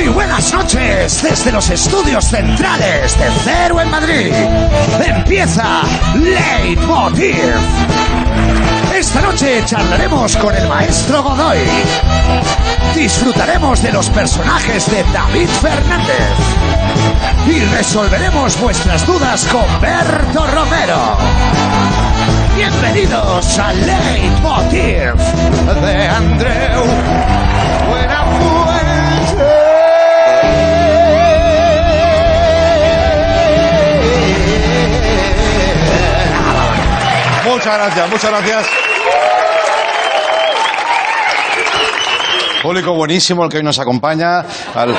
Muy buenas noches desde los estudios centrales de Cero en Madrid. Empieza Leitmotiv. Esta noche charlaremos con el maestro Godoy. Disfrutaremos de los personajes de David Fernández. Y resolveremos vuestras dudas con Berto Romero. Bienvenidos a Leitmotiv de Andreu Muchas gracias, muchas gracias. Público buenísimo el que hoy nos acompaña. Al,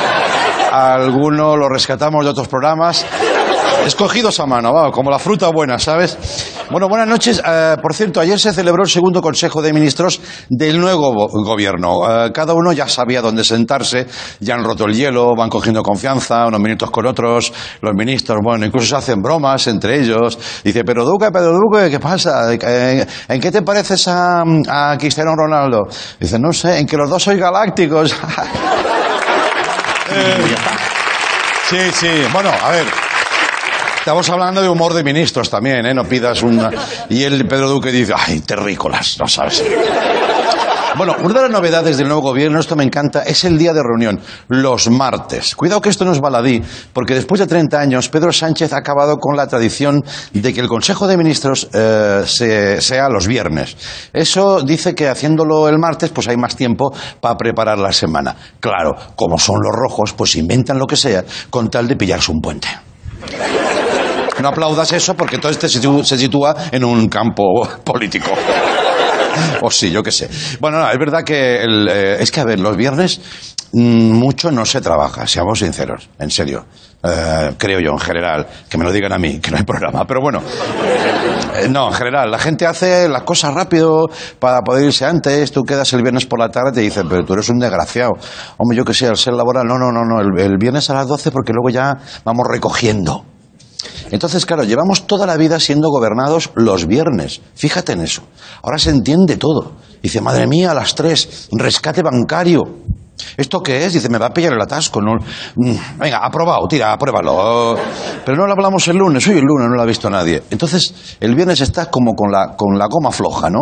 alguno lo rescatamos de otros programas. Escogidos a mano, va, como la fruta buena, ¿sabes? Bueno, buenas noches. Eh, por cierto, ayer se celebró el segundo Consejo de Ministros del nuevo go- gobierno. Eh, cada uno ya sabía dónde sentarse, ya han roto el hielo, van cogiendo confianza, unos minutos con otros. Los ministros, bueno, incluso se hacen bromas entre ellos. Dice, pero Duque, pero Duque, ¿qué pasa? Eh, ¿En qué te pareces a, a Cristiano Ronaldo? Dice, no sé, en que los dos sois galácticos. Eh, Sí, sí. Bueno, a ver. Estamos hablando de humor de ministros también, ¿eh? No pidas una... Y el Pedro Duque dice, ay, terrícolas, no sabes. Bueno, una de las novedades del nuevo gobierno, esto me encanta, es el día de reunión, los martes. Cuidado que esto no es baladí, porque después de 30 años, Pedro Sánchez ha acabado con la tradición de que el Consejo de Ministros eh, se- sea los viernes. Eso dice que haciéndolo el martes, pues hay más tiempo para preparar la semana. Claro, como son los rojos, pues inventan lo que sea con tal de pillarse un puente. No aplaudas eso porque todo este se sitúa en un campo político. O sí, yo qué sé. Bueno, no, es verdad que el, eh, es que, a ver, los viernes mm, mucho no se trabaja, seamos sinceros, en serio. Eh, creo yo, en general, que me lo digan a mí, que no hay programa, pero bueno. Eh, no, en general, la gente hace las cosas rápido para poder irse antes. Tú quedas el viernes por la tarde y te dicen, pero tú eres un desgraciado. Hombre, yo qué sé, al ser laboral, no, no, no, no, el, el viernes a las 12 porque luego ya vamos recogiendo. Entonces, claro, llevamos toda la vida siendo gobernados los viernes. Fíjate en eso. Ahora se entiende todo. Dice, madre mía, a las tres, rescate bancario. ¿Esto qué es? Dice, me va a pillar el atasco. No, Mm, venga, aprobado, tira, apruébalo. Pero no lo hablamos el lunes. Hoy el lunes no lo ha visto nadie. Entonces, el viernes está como con la, con la goma floja, ¿no?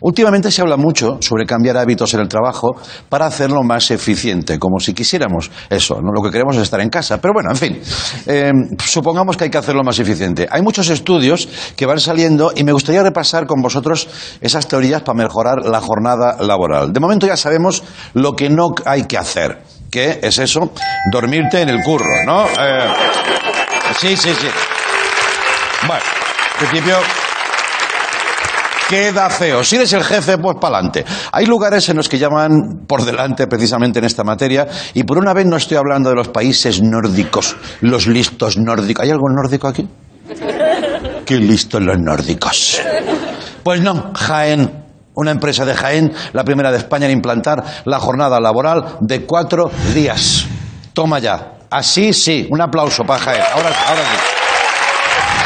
Últimamente se habla mucho sobre cambiar hábitos en el trabajo para hacerlo más eficiente, como si quisiéramos eso. ¿no? Lo que queremos es estar en casa. Pero bueno, en fin, eh, supongamos que hay que hacerlo más eficiente. Hay muchos estudios que van saliendo y me gustaría repasar con vosotros esas teorías para mejorar la jornada laboral. De momento ya sabemos lo que no hay que hacer. ¿Qué es eso? Dormirte en el curro, ¿no? Eh, sí, sí, sí. Bueno, en principio queda feo. Si eres el jefe, pues para adelante. Hay lugares en los que llaman por delante precisamente en esta materia y por una vez no estoy hablando de los países nórdicos, los listos nórdicos. ¿Hay algo nórdico aquí? Qué listos los nórdicos. Pues no, Jaén. Una empresa de Jaén, la primera de España en implantar la jornada laboral de cuatro días. Toma ya. Así sí. Un aplauso para Jaén. Ahora, ahora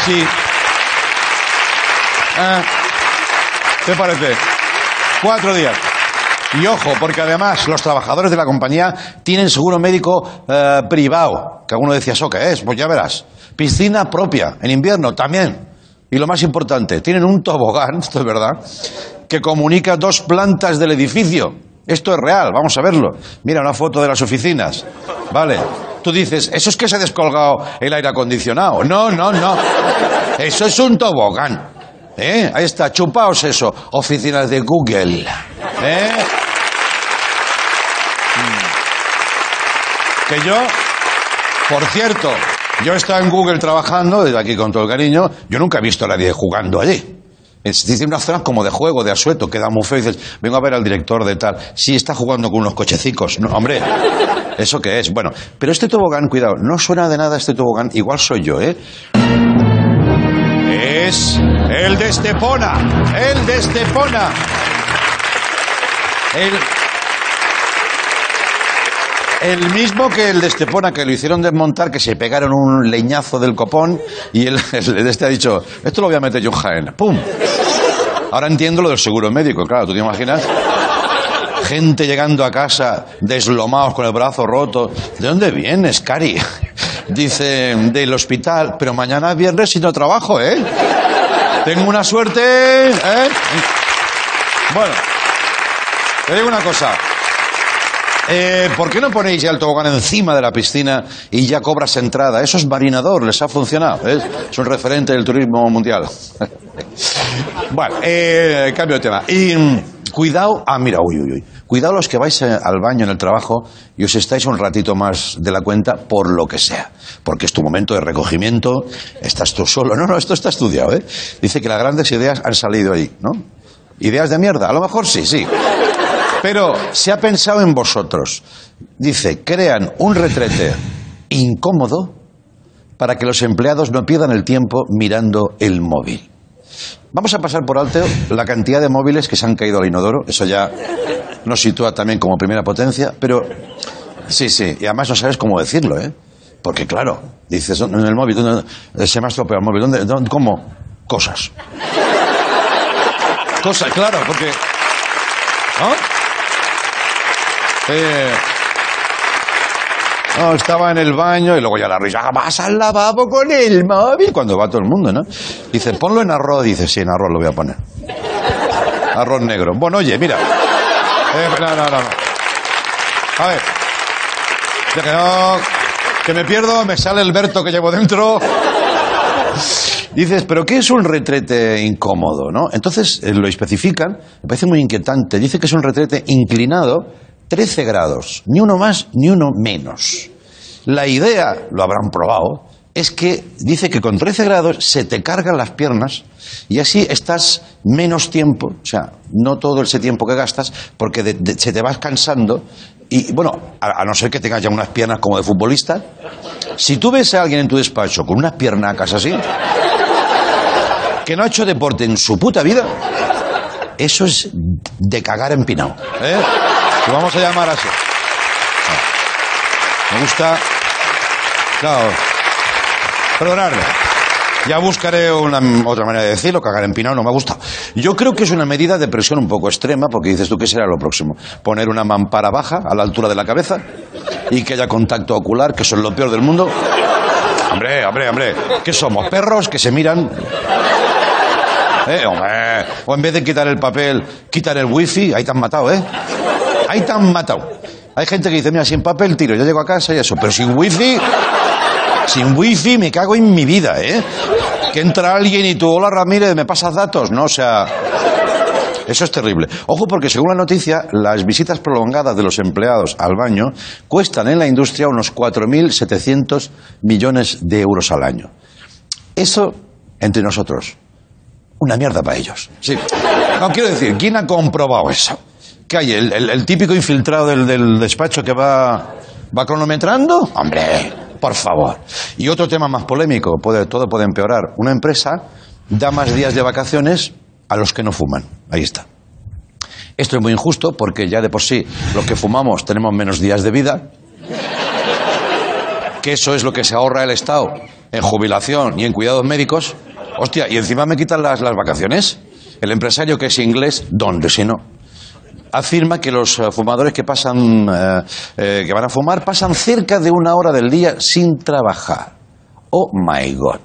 sí. Sí. Ah, ¿Qué parece? Cuatro días. Y ojo, porque además los trabajadores de la compañía tienen seguro médico eh, privado. Que alguno decía, ¿eso qué es? Pues ya verás. Piscina propia, en invierno también. Y lo más importante, tienen un tobogán, esto es verdad, que comunica dos plantas del edificio. Esto es real, vamos a verlo. Mira una foto de las oficinas. Vale. Tú dices, eso es que se ha descolgado el aire acondicionado. No, no, no. Eso es un tobogán. ¿Eh? Ahí está, chupaos eso. Oficinas de Google. ¿Eh? Mm. Que yo, por cierto, yo he estado en Google trabajando, desde aquí con todo el cariño, yo nunca he visto a nadie jugando allí. Dice una zona como de juego, de asueto, queda muy feo y dices, vengo a ver al director de tal. Sí, está jugando con unos cochecicos. No, hombre, ¿eso qué es? Bueno, pero este tobogán, cuidado, no suena de nada este tobogán, igual soy yo, ¿eh? Es el de Estepona, el de Estepona. El, el mismo que el de Estepona, que lo hicieron desmontar, que se pegaron un leñazo del copón y el, de este ha dicho, esto lo voy a meter yo en. ¡Pum! Ahora entiendo lo del seguro médico, claro, ¿tú te imaginas? gente llegando a casa deslomados con el brazo roto. ¿De dónde vienes, Cari? Dice, del hospital, pero mañana es viernes y no trabajo, ¿eh? Tengo una suerte, ¿eh? Bueno, te digo una cosa. Eh, ¿Por qué no ponéis ya el tobogán encima de la piscina y ya cobras entrada? Eso es marinador, les ha funcionado. ¿eh? Es un referente del turismo mundial. bueno, eh, cambio de tema. Y mm, cuidado, ah, mira, uy, uy, uy. Cuidado los que vais eh, al baño en el trabajo y os estáis un ratito más de la cuenta por lo que sea. Porque es tu momento de recogimiento, estás tú solo. No, no, esto está estudiado, ¿eh? Dice que las grandes ideas han salido ahí, ¿no? ¿Ideas de mierda? A lo mejor sí, sí. Pero se ha pensado en vosotros. Dice, crean un retrete incómodo para que los empleados no pierdan el tiempo mirando el móvil. Vamos a pasar por alto la cantidad de móviles que se han caído al inodoro. Eso ya nos sitúa también como primera potencia. Pero sí, sí. Y además no sabes cómo decirlo, ¿eh? Porque claro, dices en el móvil, ¿dónde- se me ha estropeado el móvil. ¿Dónde, dónde- ¿Cómo? Cosas. Cosas, claro, porque... ¿No? Eh, estaba en el baño y luego ya la risa. "Ah, Vas al lavabo con el móvil. Cuando va todo el mundo, ¿no? Dice, ponlo en arroz. Dice, sí, en arroz lo voy a poner. Arroz negro. Bueno, oye, mira. Eh, no, no. no. A ver. Ya que no. Que me pierdo, me sale el Berto que llevo dentro. Dices, ¿pero qué es un retrete incómodo? ¿no? Entonces eh, lo especifican, me parece muy inquietante. Dice que es un retrete inclinado 13 grados, ni uno más ni uno menos. La idea, lo habrán probado, es que dice que con 13 grados se te cargan las piernas y así estás menos tiempo, o sea, no todo ese tiempo que gastas, porque se te vas cansando. Y bueno, a, a no ser que tengas ya unas piernas como de futbolista, si tú ves a alguien en tu despacho con unas piernacas así, que no ha hecho deporte en su puta vida, eso es de cagar empinado. ¿eh? Lo vamos a llamar así. Me gusta. Claro. Perdonadme. Ya buscaré una otra manera de decirlo, cagar empinado no me gusta. Yo creo que es una medida de presión un poco extrema, porque dices tú, ¿qué será lo próximo? Poner una mampara baja a la altura de la cabeza y que haya contacto ocular, que eso es lo peor del mundo. Hombre, hombre, hombre. ¿Qué somos? ¿Perros que se miran? ¿Eh? Hombre. O en vez de quitar el papel, quitar el wifi, ahí te han matado, ¿eh? Ahí te han matado. Hay gente que dice, mira, sin papel tiro, yo llego a casa y eso, pero sin wifi, sin wifi me cago en mi vida, ¿eh? Que entra alguien y tú, hola Ramírez, ¿me pasas datos? No, o sea... Eso es terrible. Ojo porque según la noticia, las visitas prolongadas de los empleados al baño cuestan en la industria unos 4.700 millones de euros al año. Eso, entre nosotros, una mierda para ellos. Sí. No, quiero decir, ¿quién ha comprobado eso? ¿Qué hay? ¿El, el- el típico infiltrado del, del despacho que va, va cronometrando? Hombre, por favor. Y otro tema más polémico, puede, todo puede empeorar. Una empresa da más días de vacaciones a los que no fuman. Ahí está. Esto es muy injusto porque ya de por sí los que fumamos tenemos menos días de vida, que eso es lo que se ahorra el Estado en jubilación y en cuidados médicos. Hostia, y encima me quitan las, las vacaciones. El empresario que es inglés, ¿dónde si no? Afirma que los eh, fumadores que pasan, eh, eh, que van a fumar, pasan cerca de una hora del día sin trabajar. Oh my God.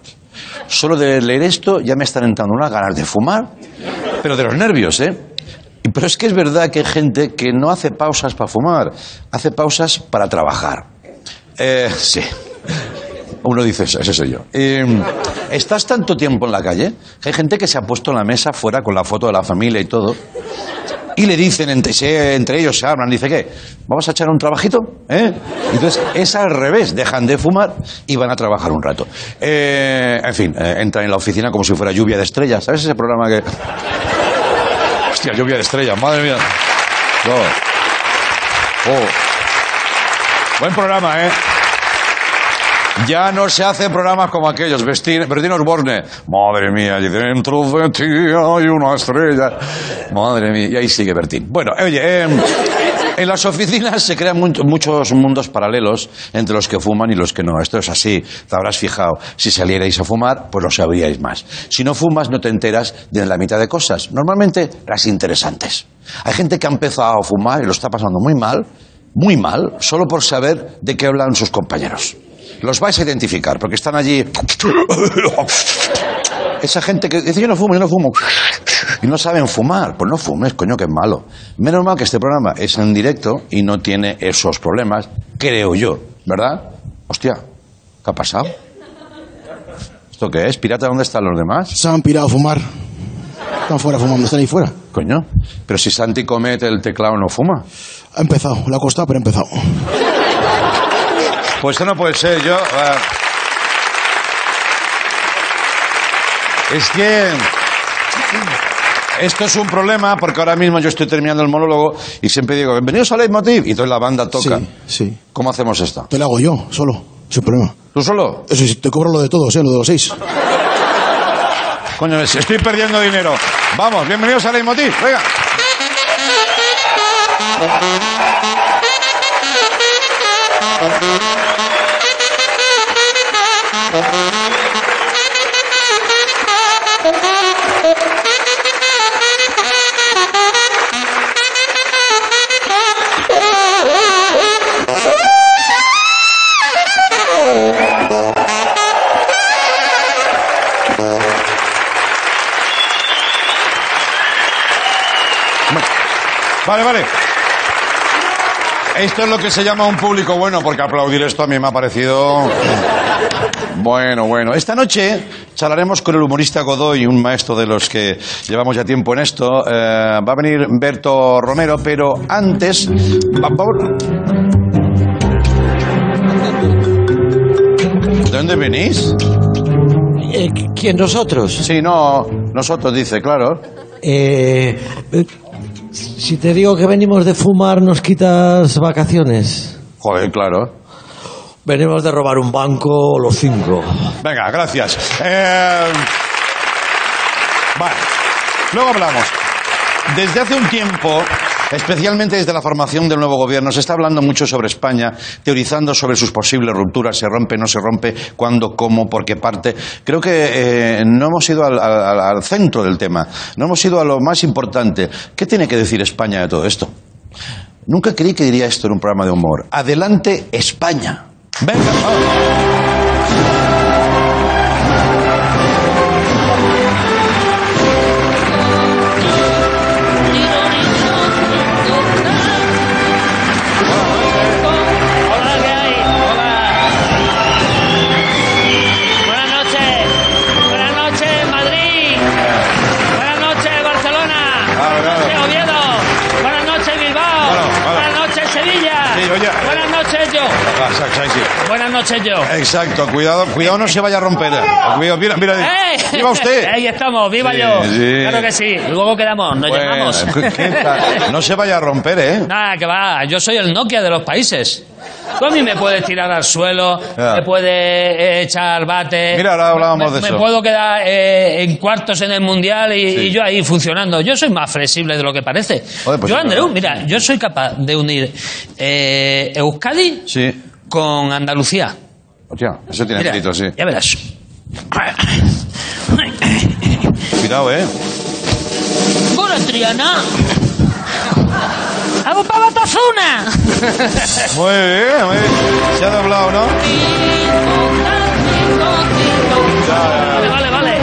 Solo de leer esto ya me están entrando unas ganas de fumar, pero de los nervios, ¿eh? Pero es que es verdad que hay gente que no hace pausas para fumar, hace pausas para trabajar. Sí. Uno dice eso, ese soy yo. ¿Estás tanto tiempo en la calle? Hay gente que se ha puesto en la mesa fuera con la foto de la familia y todo. Y le dicen, entre, entre ellos se hablan, dice, ¿qué? ¿Vamos a echar un trabajito? ¿Eh? Entonces, es al revés, dejan de fumar y van a trabajar un rato. Eh, en fin, eh, entran en la oficina como si fuera lluvia de estrellas. ¿Sabes ese programa que...? Hostia, lluvia de estrellas, madre mía. Oh. Buen programa, ¿eh? Ya no se hacen programas como aquellos. Bertino Osborne. Madre mía, y dentro de ti hay una estrella. Madre mía. Y ahí sigue Bertín. Bueno, oye, eh, En las oficinas se crean mu- muchos mundos paralelos entre los que fuman y los que no. Esto es así, te habrás fijado. Si salierais a fumar, pues lo sabríais más. Si no fumas, no te enteras de la mitad de cosas. Normalmente las interesantes. Hay gente que ha empezado a fumar y lo está pasando muy mal, muy mal, solo por saber de qué hablan sus compañeros. Los vais a identificar, porque están allí. Esa gente que dice yo no fumo, yo no fumo. Y no saben fumar. Pues no fumes, coño, que es malo. Menos mal que este programa es en directo y no tiene esos problemas, creo yo, ¿verdad? Hostia, ¿qué ha pasado? ¿Esto qué es? ¿Pirata dónde están los demás? Se han pirado a fumar. Están fuera fumando, están ahí fuera. Coño. Pero si Santi comete el teclado no fuma. Ha empezado, le ha costado, pero ha empezado. Pues eso no puede ser, yo. es que. Esto es un problema porque ahora mismo yo estoy terminando el monólogo y siempre digo, bienvenidos a Leitmotiv. Y entonces la banda toca. Sí, sí. ¿Cómo hacemos esto? Te lo hago yo, solo, sin problema. ¿Tú solo? Eso sí, te cobro lo de todos, ¿eh? Lo de los seis. Coño, estoy perdiendo dinero. Vamos, bienvenidos a Leitmotiv. Venga. Vale, vale. Esto es lo que se llama un público bueno, porque aplaudir esto a mí me ha parecido... Bueno, bueno. Esta noche charlaremos con el humorista Godoy, un maestro de los que llevamos ya tiempo en esto. Eh, va a venir Berto Romero, pero antes... va- va- ¿De dónde venís? Eh, ¿Quién nosotros? Sí, no, nosotros, dice, claro. Eh, eh, si te digo que venimos de fumar, ¿nos quitas vacaciones? Joder, claro. Venimos de robar un banco los cinco. Venga, gracias. Eh, Vale, luego hablamos. Desde hace un tiempo, especialmente desde la formación del nuevo gobierno, se está hablando mucho sobre España, teorizando sobre sus posibles rupturas, se rompe, no se rompe, cuándo, cómo, por qué parte. Creo que eh, no hemos ido al, centro del tema, no hemos ido a lo más importante. ¿Qué tiene que decir España de todo esto? Nunca creí que diría esto en un programa de humor. Adelante, España. Venga. Sí. Yo. Exacto, cuidado, cuidado no se vaya a romper. Cuidado, mira, mira, ¡Eh! viva usted. Ahí estamos, viva Sí, yo. sí. Claro que sí. Luego quedamos, nos Bueno, llamamos. ¿qué- qué tal? No se vaya a romper, ¿eh? Nada, que va. Yo soy el Nokia de los países. Tú a mí me puedes tirar al suelo, Ya. me puedes eh, echar bate. Mira, ahora hablábamos me, de eso. Me puedo quedar eh, en cuartos en el mundial y, Sí. y yo ahí funcionando. Yo soy más flexible de lo que parece. Joder, pues yo, es Andreu, verdad. mira, yo soy capaz de unir eh, Euskadi Sí. Con Andalucía. Hostia, eso tiene Mira, mérito, sí. Ya verás. Cuidado, ¿eh? ¡Hola, Triana! ¡Vamos para Batazuna! Muy bien, muy bien. Se ha doblado, ¿no? Vale, vale, vale.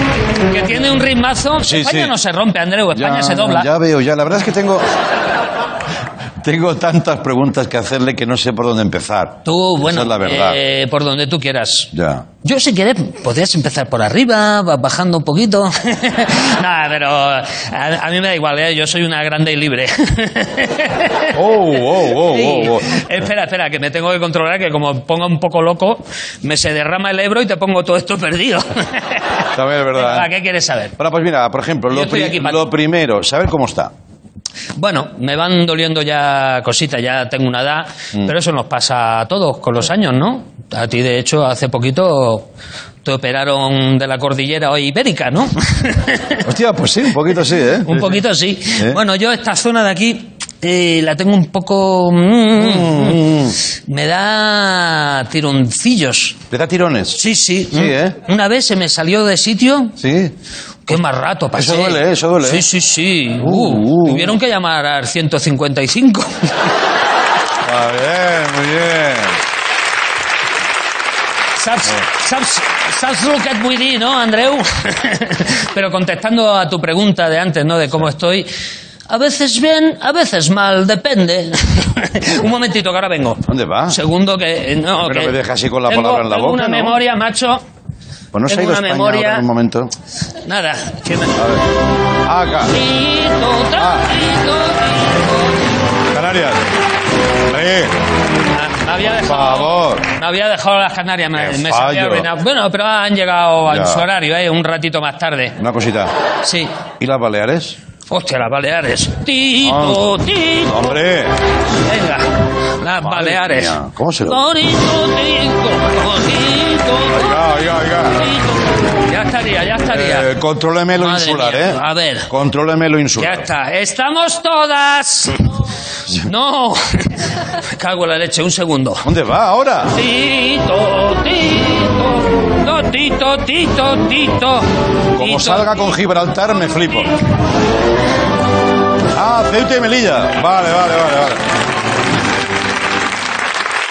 Que tiene un ritmazo. Sí, España sí. no se rompe, Andreu. España se dobla. Ya veo, ya. La verdad es que tengo... Tengo tantas preguntas que hacerle que no sé por dónde empezar. Tú, bueno, Esa es la verdad. eh, por donde tú quieras. Ya. Yo, si quieres, podrías empezar por arriba, bajando un poquito. Nada, pero a, a mí me da igual, ¿eh? yo soy una grande y libre. Oh, oh, oh, Sí. oh, oh. Espera, espera, que me tengo que controlar, que como ponga un poco loco, me se derrama el Ebro y te pongo todo esto perdido. También es verdad, ¿eh? ¿Qué quieres saber? Bueno, pues mira, por ejemplo, lo, pri- aquí lo primero, saber cómo está. Bueno, me van doliendo ya cositas, ya tengo una edad, Mm. pero eso nos pasa a todos con los años, ¿no? A ti, de hecho, hace poquito te operaron de la cordillera hoy ibérica, ¿no? Hostia, pues sí, un poquito sí, ¿eh? Un poquito sí. ¿Eh? Bueno, yo esta zona de aquí eh, la tengo un poco... mm, Me da tironcillos. ¿Le da tirones? Sí, sí. Sí, ¿eh? Una vez se me salió de sitio, Sí. qué más rato pasé. Eso duele, ¿eh? Eso duele, Sí, ¿eh? sí, sí. Uh, Uh, uh. Tuvieron que llamar al 155. Ah, bien, muy bien. Saps, saps lo que vull dir, no, Andreu? Pero contestando a tu pregunta de antes, ¿no? De cómo estoy. A veces bien, a veces mal, depende. Un momentito, que ahora vengo. ¿Dónde va? Segundo que... eh, No, Pero que me deja así con la tengo- palabra en la tengo boca, una ¿no? memoria, macho. Pues no se ha ido España memoria- ahora en un momento. Nada. Que me... A ver. Acá. Ah. Canarias. Me había Por dejado... favor. Me había dejado las Canarias, me, fallo. arruinado. Bueno, pero han llegado Ya. a su horario, ¿eh? Un ratito más tarde. Una cosita. Sí. ¿Y las Baleares? Hostia, las Baleares. Tito, Ah. tito. ¡Hombre! Venga, las Madre Baleares. mía, ¿cómo se lo- Tonito, tito, tonito, Oiga, oiga, oiga. Ya estaría, ya estaría. Eh, contróleme lo Madre insular, mía. ¿eh? A ver. Contróleme lo Ya insular. está. ¡Estamos todas! No. Me cago en la leche. Un segundo. ¿Dónde va ahora? Tito, tito. Tito, tito, tito. Como salga con Gibraltar, me flipo. Ah, Ceuta y Melilla. Vale, vale, vale,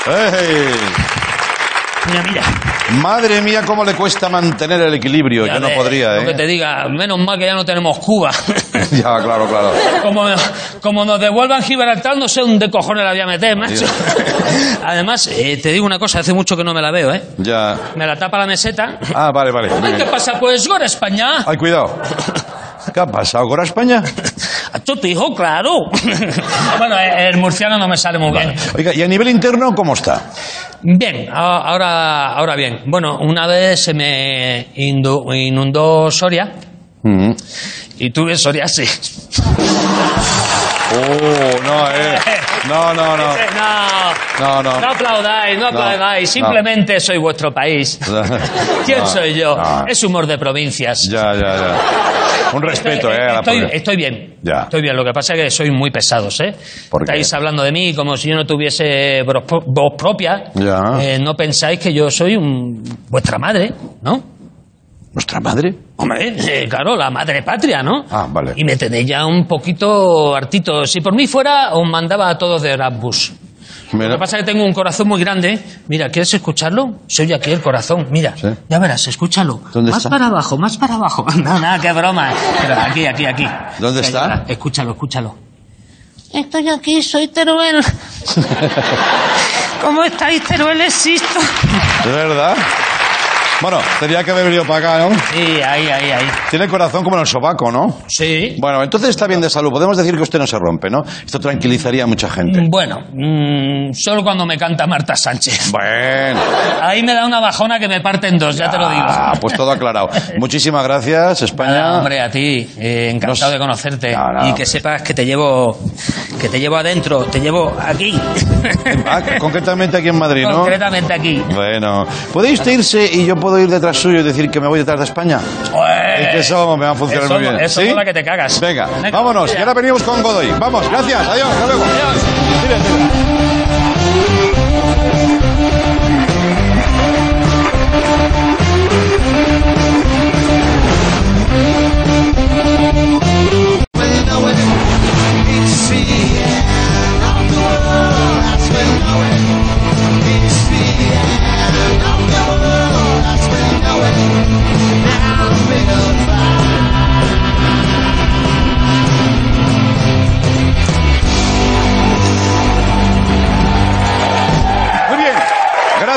vale. ¡Ey! Mira, mira. Madre mía, cómo le cuesta mantener el equilibrio. Ya Yo no podría, Lo que te ¿eh? diga, menos mal que ya no tenemos Cuba. Ya, claro, claro. como, como nos devuelvan Gibraltar, no sé dónde cojones la voy a meter, macho. Además, eh, te digo una cosa, hace mucho que no me la veo, ¿eh? Ya. Me la tapa la meseta. Ah, vale, vale. Ay, ¿Qué pasa? Pues Gora España. Ay, cuidado. ¿Qué ha pasado? ¿Con España? A tu hijo, claro. bueno, eh, el murciano no me sale muy bien. Oiga, ¿y a nivel interno cómo está? Bien, ahora, ahora bien. Bueno, una vez se me inundó Soria Mm. y tuve psoriasis. Oh, no, eh. No, no, no. No, No, no. no aplaudáis, no aplaudáis. no. Simplemente soy vuestro país. ¿Quién No, soy yo? no. Es humor de provincias. Ya, ya, ya. Un respeto, estoy, eh. a la estoy, estoy bien. Ya. Estoy bien. Lo que pasa es que sois muy pesados, ¿eh? ¿Por qué? Estáis hablando de mí como si yo no tuviese voz propia. Ya. Eh, no pensáis que yo soy un- vuestra madre, ¿no? ¿Nuestra madre? Hombre, eh, claro, la madre patria, ¿no? Ah, vale. Y me tenéis ya un poquito hartito. Si por mí fuera, os mandaba a todos de Erasmus. Lo Mira. que pasa es que tengo un corazón muy grande. Mira, ¿quieres escucharlo? Se oye aquí el corazón. Mira, Sí. ya verás, escúchalo. ¿Dónde más está? para abajo, más para abajo. No, nada, qué broma. Pero aquí, aquí, aquí. ¿Dónde Mira, está? Escúchalo, escúchalo. Estoy aquí, soy Teruel. ¿Cómo estáis, Teruel? Existo. ¿De verdad? Bueno, tenía que haber venido para acá, ¿no? Sí, ahí, ahí, ahí. Tiene el corazón como en el sobaco, ¿no? Sí. Bueno, entonces está bien de salud. Podemos decir que usted no se rompe, ¿no? Esto tranquilizaría a mucha gente. Bueno, mm, solo cuando me canta Marta Sánchez. Bueno. Ahí me da una bajona que me parte en dos, ya te lo digo. Ah, pues todo aclarado. Muchísimas gracias, España. Nada, hombre, a ti, eh, encantado Nos- de conocerte No, no. y que sepas que te llevo, que te llevo adentro, te llevo aquí, Ah, concretamente aquí en Madrid, ¿no? concretamente aquí. Bueno, ¿puede usted irse y yo puedo ir detrás suyo y decir que me voy detrás de España? Es que eso me va a funcionar Eso muy bien. eso ¿Sí? mola que te cagas. Venga, vámonos. Y ahora venimos con Godoy. Vamos, gracias. Adiós, hasta luego. Adiós. Tira, tira.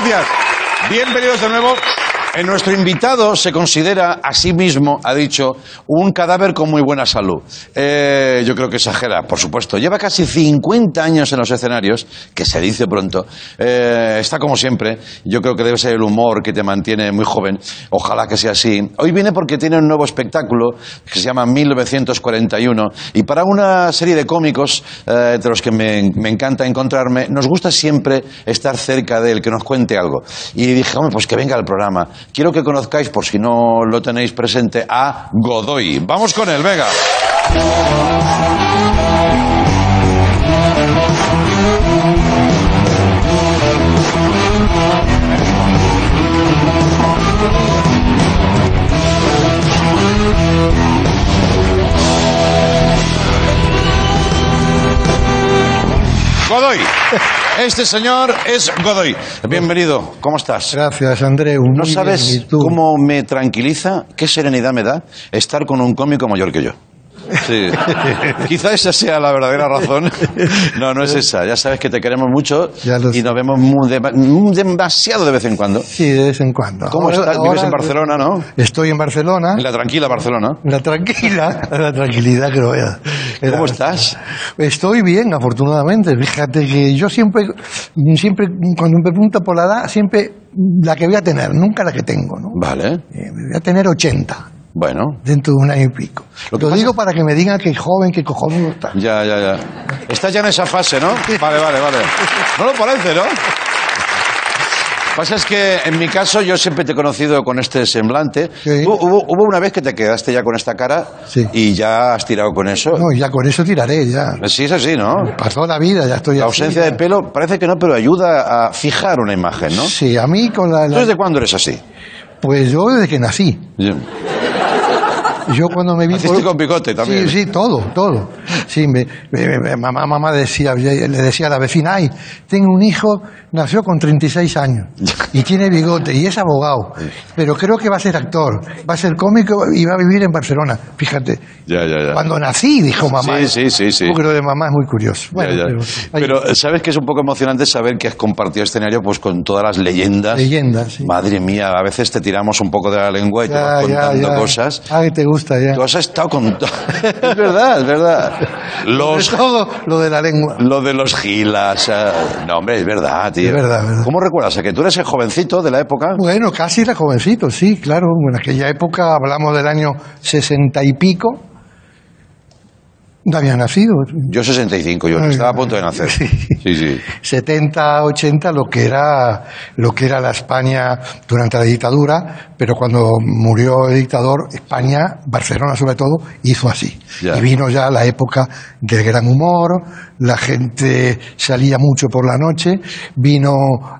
Gracias. Bienvenidos de nuevo. Nuestro invitado se considera a sí mismo, ha dicho, un cadáver con muy buena salud. Eh, yo creo que exagera, por supuesto. Lleva casi 50 años en los escenarios, que se dice pronto. Eh, está como siempre. Yo creo que debe ser el humor que te mantiene muy joven. Ojalá que sea así. Hoy viene porque tiene un nuevo espectáculo que se llama 1941. Y para una serie de cómicos, eh, de los que me, me encanta encontrarme, nos gusta siempre estar cerca de él, que nos cuente algo. Y dije, hombre, pues que venga al programa. Quiero que conozcáis, por si no lo tenéis presente, a Godoy. Vamos con él, venga. Godoy. Este señor es Godoy. Bienvenido. ¿Cómo estás? Gracias, Andreu. ¿No Muy sabes cómo me tranquiliza, qué serenidad me da estar con un cómico mayor que yo? Sí. Quizá esa sea la verdadera razón. No, no es esa. Ya sabes que te queremos mucho y nos vemos muy dema- muy demasiado de vez en cuando. Sí, de vez en cuando. ¿Cómo Ahora- estás? Vives ahora en Barcelona, ¿no? Estoy en Barcelona. En la tranquila Barcelona. La tranquila, la tranquilidad que lo vea. ¿Cómo estás? Estoy bien, afortunadamente. Fíjate que yo siempre, siempre, cuando me preguntan por la edad, siempre la que voy a tener, nunca la que tengo, ¿no? Vale. Eh, voy a tener 80 Bueno. dentro de un año y pico. Lo Lo, que pasa- digo para que me digan que joven, que cojonudo está. Ya, ya, ya. Estás ya en esa fase, ¿no? Vale, vale, vale. No lo parece, ¿no? Pasa es que en mi caso yo siempre te he conocido con este semblante. Sí. Hubo, una vez que te quedaste ya con esta cara Sí. y ya has tirado con eso. No, ya con eso tiraré, ya. Sí, es así, ¿no? Pasó la vida, ya estoy La así, ausencia ya. de pelo parece que no, pero ayuda a fijar una imagen, ¿no? Sí, a mí con la... ¿Tú desde cuándo eres así? Pues yo desde que nací. Yo cuando me vi... Naciste con bigote también. Sí, sí, todo, todo. Sí, me, me- me- mamá, mamá decía, le decía a la vecina, ay, tengo un hijo, nació con 36 años y tiene bigote y es abogado, pero creo que va a ser actor, va a ser cómico y va a vivir en Barcelona. Fíjate, Ya, ya, ya. cuando nací, dijo mamá. Sí, sí, sí, sí. Porque lo de mamá es muy curioso. Bueno, Ya, ya. pero, Pero, sabes que es un poco emocionante saber que has compartido escenario pues con todas las leyendas. leyendas, sí. Madre mía, a veces te tiramos un poco de la lengua y te vas contando cosas. Ay, te gusta ya. Tú has estado con... es verdad, es verdad. Los... Sobre todo lo de la lengua. Lo de los gilas. eh, No, hombre, es verdad, tío. Es verdad, verdad. ¿Cómo recuerdas? ¿A que tú eres el jovencito de la época? Bueno, casi era jovencito, sí, claro. En aquella época, hablamos del año sesenta y pico, no había nacido. Yo 65, yo estaba a punto de nacer. sí. Sí, sí. 70, 80, lo que era lo que era la España durante la dictadura, pero cuando murió el dictador, España, Barcelona sobre todo, hizo así. Ya. Y vino ya la época del gran humor, la gente salía mucho por la noche, vino,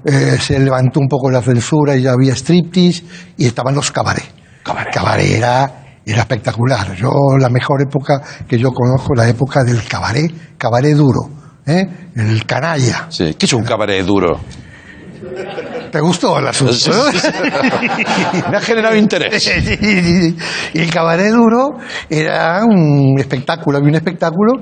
eh, se levantó un poco la censura y ya había striptease y estaban los cabaret. Cabaret. Cabaret era, era espectacular. Yo, la mejor época que yo conozco, la época del cabaret, cabaret duro, ¿eh? el canalla. sí. ¿Qué es un cabaret duro? ¿Te gustó el asunto? Sí, sí, sí. Me ha generado interés. y el cabaret duro era un espectáculo, había un espectáculo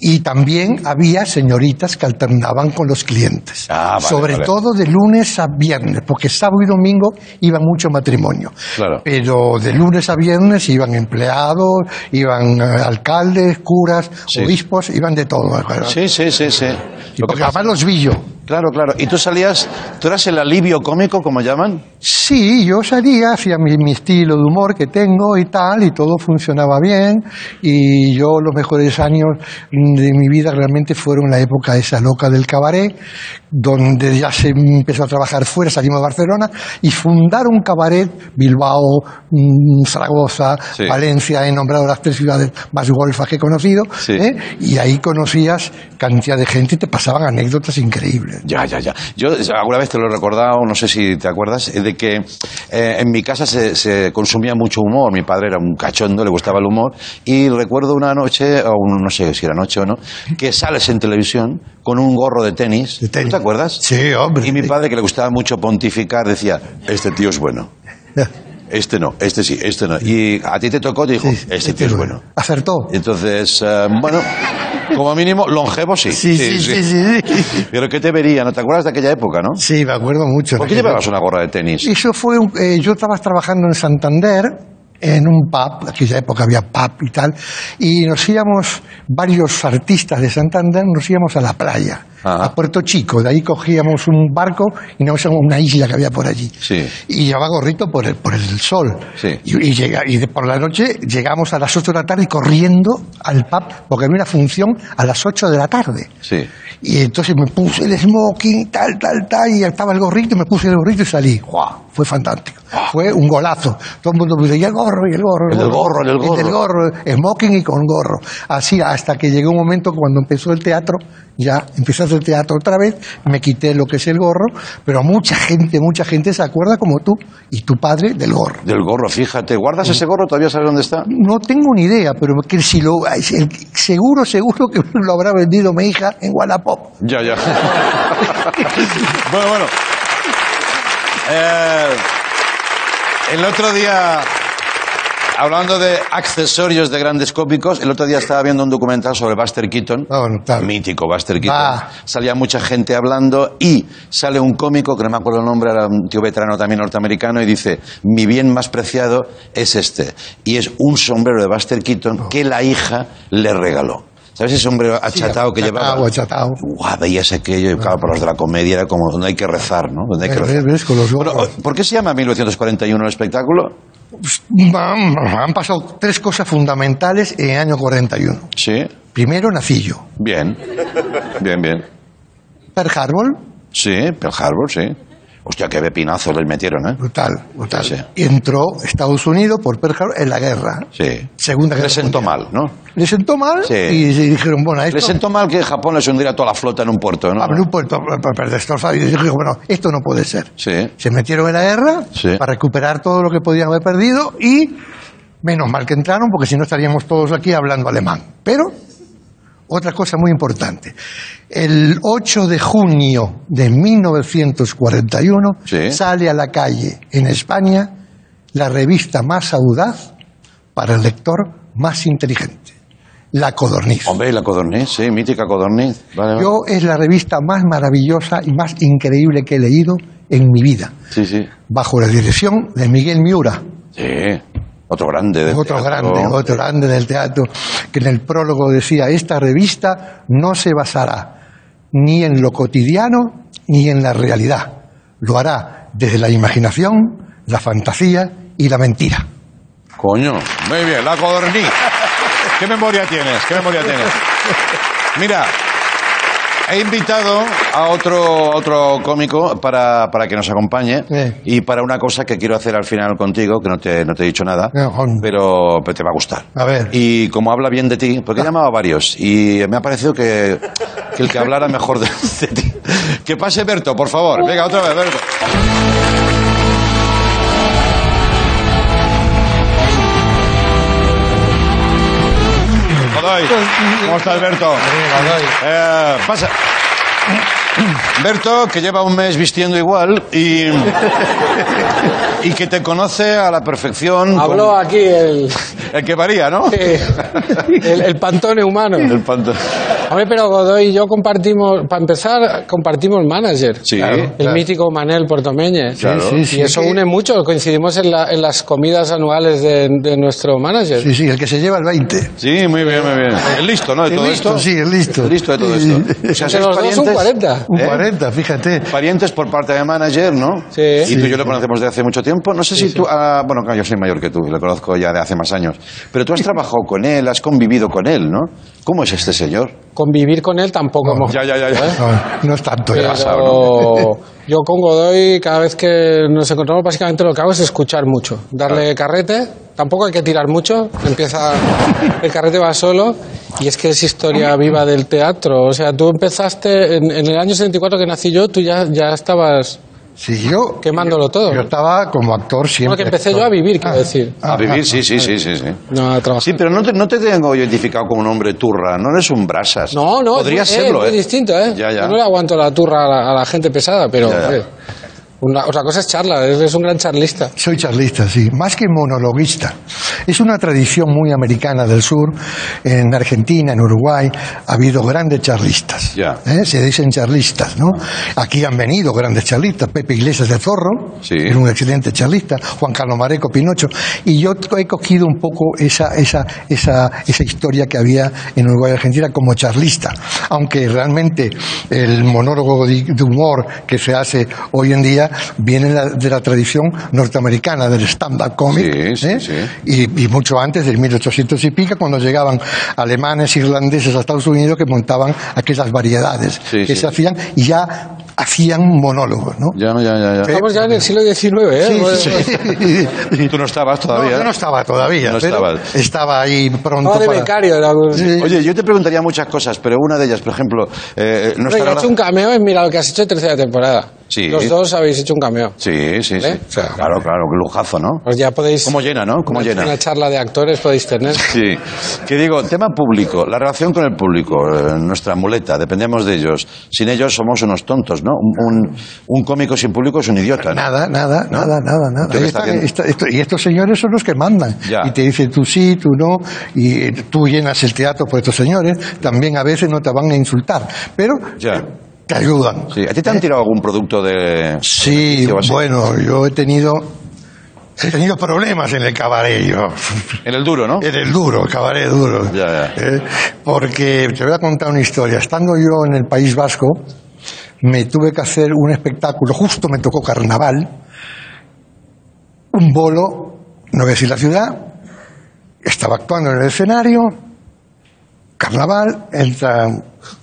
y también había señoritas que alternaban con los clientes. Ah, vale, sobre vale. todo de lunes a viernes, porque sábado y domingo iba mucho matrimonio. Claro. Pero de lunes a viernes iban empleados, iban eh, alcaldes, curas, obispos, iban de todo. Sí, sí, sí, sí. Y Lo porque además los vi yo. Claro, claro. ¿Y tú salías, tú eras el alivio cómico, como llaman? Sí, yo salía, hacía mi, mi estilo de humor que tengo y tal, y todo funcionaba bien. Y yo los mejores años de mi vida realmente fueron la época esa loca del cabaret, donde ya se empezó a trabajar fuera, salimos de Barcelona, y fundar un cabaret, Bilbao, mm, Zaragoza, Sí. Valencia, he nombrado las tres ciudades más golfas que he conocido, Sí. ¿eh? y ahí conocías cantidad de gente y te pasaban anécdotas increíbles. Ya, ya, ya. Yo alguna vez te lo he recordado, no sé si te acuerdas, eh, de que eh, en mi casa se, se consumía mucho humor. Mi padre era un cachondo, le gustaba el humor. Y recuerdo una noche, o no sé si era noche o no, que sales en televisión con un gorro de tenis. De tenis. ¿Tú te acuerdas? Sí, hombre. Y mi padre, que le gustaba mucho pontificar, decía, este tío es bueno. Este no, este sí, este no. Y a ti te tocó, te dijo, Sí, este tío es bueno. Acertó. Entonces, eh, bueno, como mínimo, longevo sí. Sí, sí, sí, sí, sí. Pero ¿qué te vería? ¿No te acuerdas de aquella época, no? Sí, me acuerdo mucho. ¿Por qué llevabas una gorra de tenis? Eso fue, eh, yo estaba trabajando en Santander, en un pub, aquella época había pub y tal, y nos íbamos, varios artistas de Santander, nos íbamos a la playa. Ajá. a Puerto Chico. De ahí cogíamos un barco y nos íbamos a una isla que había por allí. Sí. Y llevaba gorrito por el, por el sol. Sí. Y, y llega- y de- por la noche llegamos a las 8 de la tarde corriendo al pub, porque había una función a las 8 de la tarde. Sí. Y entonces me puse el smoking, tal, tal, tal, y estaba el gorrito, me puse el gorrito y salí. ¡Guau! Fue fantástico. Fue un golazo. Todo el mundo me decía, y el gorro, y el gorro. El del gorro, el del gorro. Y del gorro, smoking y con gorro. Así hasta que llegó un momento cuando empezó el teatro, ya empezó a hacer teatro otra vez, me quité lo que es el gorro, pero mucha gente, mucha gente se acuerda como tú y tu padre del gorro. Del gorro, fíjate. ¿Guardas ese gorro? ¿Todavía sabes dónde está? No tengo ni idea, pero que si lo seguro, seguro que lo habrá vendido mi hija en Wallapop. Ya, ya. bueno, bueno. Eh, el otro día, hablando de accesorios de grandes cómicos, el otro día estaba viendo un documental sobre Buster Keaton. Ah, claro. Mítico Buster Keaton. Ah. Salía mucha gente hablando y sale un cómico, que no me acuerdo el nombre, era un tío veterano también norteamericano, y dice, mi bien más preciado es este. Y es un sombrero de Buster Keaton que la hija le regaló. ¿Sabes ese sombrero achatado que achatado, llevaba? achatado. Guau, veías aquello, y claro, para los de la comedia era como donde hay que rezar, ¿no? Donde hay que ¿Ves, rezar. ves, con los Bueno? ¿Por qué se llama 1941 el espectáculo? Han, han pasado tres cosas fundamentales en el año 41. Sí, Primero, nací yo. bien. Bien, bien. Pearl Harbor, Sí, Pearl Harbor, sí. Hostia, qué pepinazo les metieron, ¿eh? brutal, brutal. Sí. Y entró Estados Unidos por Pearl Harbor en la guerra. Sí. Segunda guerra Les sentó mundial. mal, ¿no? Le sentó mal Sí. y se dijeron, bueno, esto... Les sentó mal que Japón les hundiera toda la flota en un puerto, ¿no? Abrió un puerto para para destrozar y dijeron, bueno, esto no puede ser. Sí. Se metieron en la guerra Sí. para recuperar todo lo que podían haber perdido y menos mal que entraron porque si no estaríamos todos aquí hablando alemán. Pero otra cosa muy importante. El 8 de junio de 1941 Sí. sale a la calle en España la revista más audaz para el lector más inteligente, La Codorniz. Hombre, la codorniz, sí, mítica codorniz. Vale, vale. Yo es la revista más maravillosa y más increíble que he leído en mi vida, Sí, sí. bajo la dirección de Miguel Miura, Sí. Otro grande. del otro teatro. grande, otro grande del teatro, que en el prólogo decía, esta revista no se basará ni en lo cotidiano ni en la realidad, lo hará desde la imaginación, la fantasía y la mentira. Coño, muy bien, la codorniz. ¿Qué memoria tienes? ¿Qué memoria tienes? Mira, he invitado a otro, otro cómico para, para que nos acompañe Eh. y para una cosa que quiero hacer al final contigo, que no te, no te he dicho nada, pero, pero te va a gustar. A ver. Y como habla bien de ti, porque he llamado a varios y me ha parecido que, que el que hablara mejor de, de ti. Que pase Berto, por favor. Venga, otra vez, Berto. Godoy, ¿cómo estás, Berto? Eh, pasa. Berto, que lleva un mes vistiendo igual y, y que te conoce a la perfección. Habló aquí el, el que varía, ¿no? el, el pantone humano. El panto- Hombre, pero Godoy y yo compartimos, para empezar, compartimos manager. Sí, El mítico Manel Portomeñe. Claro. Sí, sí, Y eso une mucho, coincidimos en, la- en las comidas anuales de, de nuestro manager. Sí, sí, el que se lleva el 20. Sí, muy bien, muy bien. El listo, ¿no? De El todo listo, esto. sí, el listo. El listo de todo esto. sí. O sea, los dos un parientes- 40. Un ¿Eh? 40, fíjate. Parientes por parte de manager, ¿no? Sí. Y tú y yo lo conocemos de hace mucho tiempo. No sé si tú. ah, bueno, claro, yo soy mayor que tú, lo conozco ya de hace más años. Pero tú has trabajado con él, has convivido con él, ¿no? ¿Cómo es este señor? Convivir con él tampoco hemos Ya, ya, ya. ya. No, no es tanto ya. Pero pasado, ¿no? yo con Godoy, cada vez que nos encontramos, básicamente lo que hago es escuchar mucho. Darle carrete, tampoco hay que tirar mucho, empieza, el carrete va solo, y es que es historia viva del teatro. O sea, tú empezaste, en, en el año 74 que nací yo, tú ya, ya estabas Sí, yo. quemándolo todo. Yo estaba como actor siempre. Bueno, que empecé yo a vivir, quiero decir. A vivir, sí, sí, sí, sí. sí. No a trabajar. Sí, pero no te, no te tengo identificado como un hombre turra, no eres un brasas. No, no, Podría es, serlo, muy ¿eh? distinto, ¿eh? Ya, ya. Yo no le aguanto la turra a la, a la gente pesada, pero... Ya, ya. hombre, Una, otra cosa es charla, es, es un gran charlista. Soy charlista, sí, más que monologuista. Es una tradición muy americana del sur. En Argentina, en Uruguay, ha habido grandes charlistas. Ya. ¿eh? Se dicen charlistas, ¿no? Aquí han venido grandes charlistas. Pepe Iglesias de Zorro, Sí. era un excelente charlista. Juan Carlos Mareco Pinocho. Y yo he cogido un poco esa, esa, esa, esa historia que había en Uruguay y Argentina como charlista. Aunque realmente el monólogo de de humor que se hace hoy en día viene la- de la tradición norteamericana, del stand-up comic. Sí, sí, ¿eh? sí. Y, y mucho antes, del 1800 y pico, cuando llegaban alemanes, irlandeses a Estados Unidos que montaban aquellas variedades Sí, que sí. se hacían y ya hacían monólogos, ¿no? Ya, ya, ya. ya. Estamos ya en el siglo XIX, ¿eh? Sí, sí, sí. Tú no estabas No, todavía. yo no estaba todavía, No pero estabas. estaba ahí pronto Estaba de para- becario. Era algo- Sí. Oye, yo te preguntaría muchas cosas, pero una de ellas, por ejemplo, eh, no estará he hecho un cameo en Mira lo que has hecho en tercera temporada. Sí. Los dos habéis hecho un cameo. Sí, sí, sí. ¿Eh? Claro, claro, qué lujazo, ¿no? Pues ya podéis... ¿Cómo llena, no? ¿Cómo una, llena? Una charla de actores podéis tener. Sí. Que digo, tema público, la relación con el público, eh, nuestra muleta, dependemos de ellos. Sin ellos somos unos tontos, ¿no? Un, un- un cómico sin público es un idiota, ¿no? Nada, nada, nada, nada, nada. Y estos señores son los que mandan. Ya. Y te dicen tú sí, tú no, y eh, tú llenas el teatro por estos señores. También a veces no te van a insultar, pero Ya. Te ayudan. Sí. ¿A ti te han tirado algún producto de...? Sí, bueno, yo he tenido, he tenido problemas en el cabaret, yo. En el duro, ¿no? En el duro, el cabaret duro. Ya, ya. Eh, porque te voy a contar una historia. Estando yo en el País Vasco, me tuve que hacer un espectáculo, justo me tocó carnaval, un bolo, no voy a decir la ciudad, estaba actuando en el escenario, carnaval, entra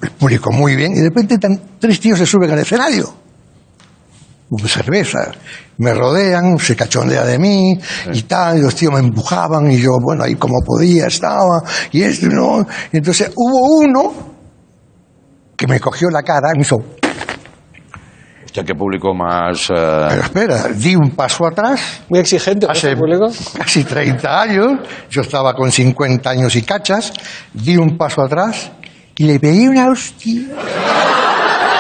el público muy bien, y de repente tan- tres tíos se suben al escenario. Cerveza, me rodean, se cachondea de mí y tal, y los tíos me empujaban y yo, bueno, ahí como podía estaba, y esto, y ¿no? Y entonces hubo uno que me cogió la cara y me hizo, Hostia, qué público más... eh, pero espera, di un paso atrás, Muy exigente, hace ¿El público? casi 30 años, yo estaba con 50 años y cachas, di un paso atrás y le pegué una hostia.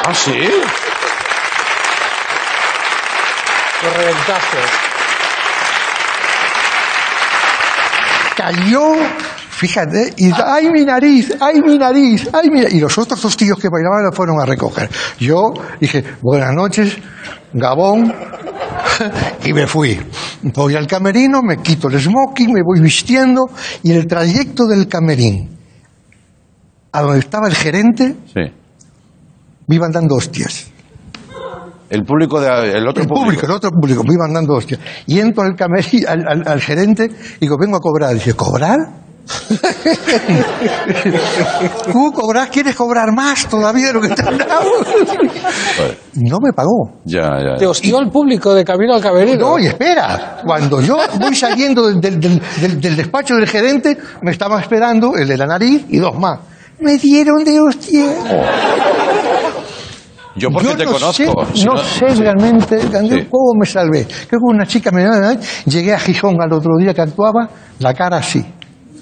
¿Ah, sí? Lo reventaste. cayó, fíjate, y ¡ay mi nariz! ¡ay mi nariz! ¡ay mi nariz! Y los otros dos tíos que bailaban lo fueron a recoger. Yo dije, buenas noches, Gabón, y me fui. Voy al camerino, me quito el smoking, me voy vistiendo, y en el trayecto del camerín a donde estaba el gerente, Sí. me iban dando hostias. El público de... El otro El público, el otro público, me iban dando hostias. Y entro al, camerí, al, al- al gerente y digo, vengo a cobrar. Dice, ¿cobrar? ¿Tú cobrar? ¿Quieres cobrar más todavía de lo que te han dado? No me pagó. Ya, ya. Te hostió al público de camino al camerino. No, y espera, cuando yo voy saliendo del, del- del- del- del despacho del gerente, me estaba esperando el de la nariz y dos más. Me dieron de hostia. Yo porque Yo te no conozco. Sé, si no, sé realmente Sí. cómo me salvé. Creo que una chica me llegué a Gijón al otro día que actuaba, la cara así.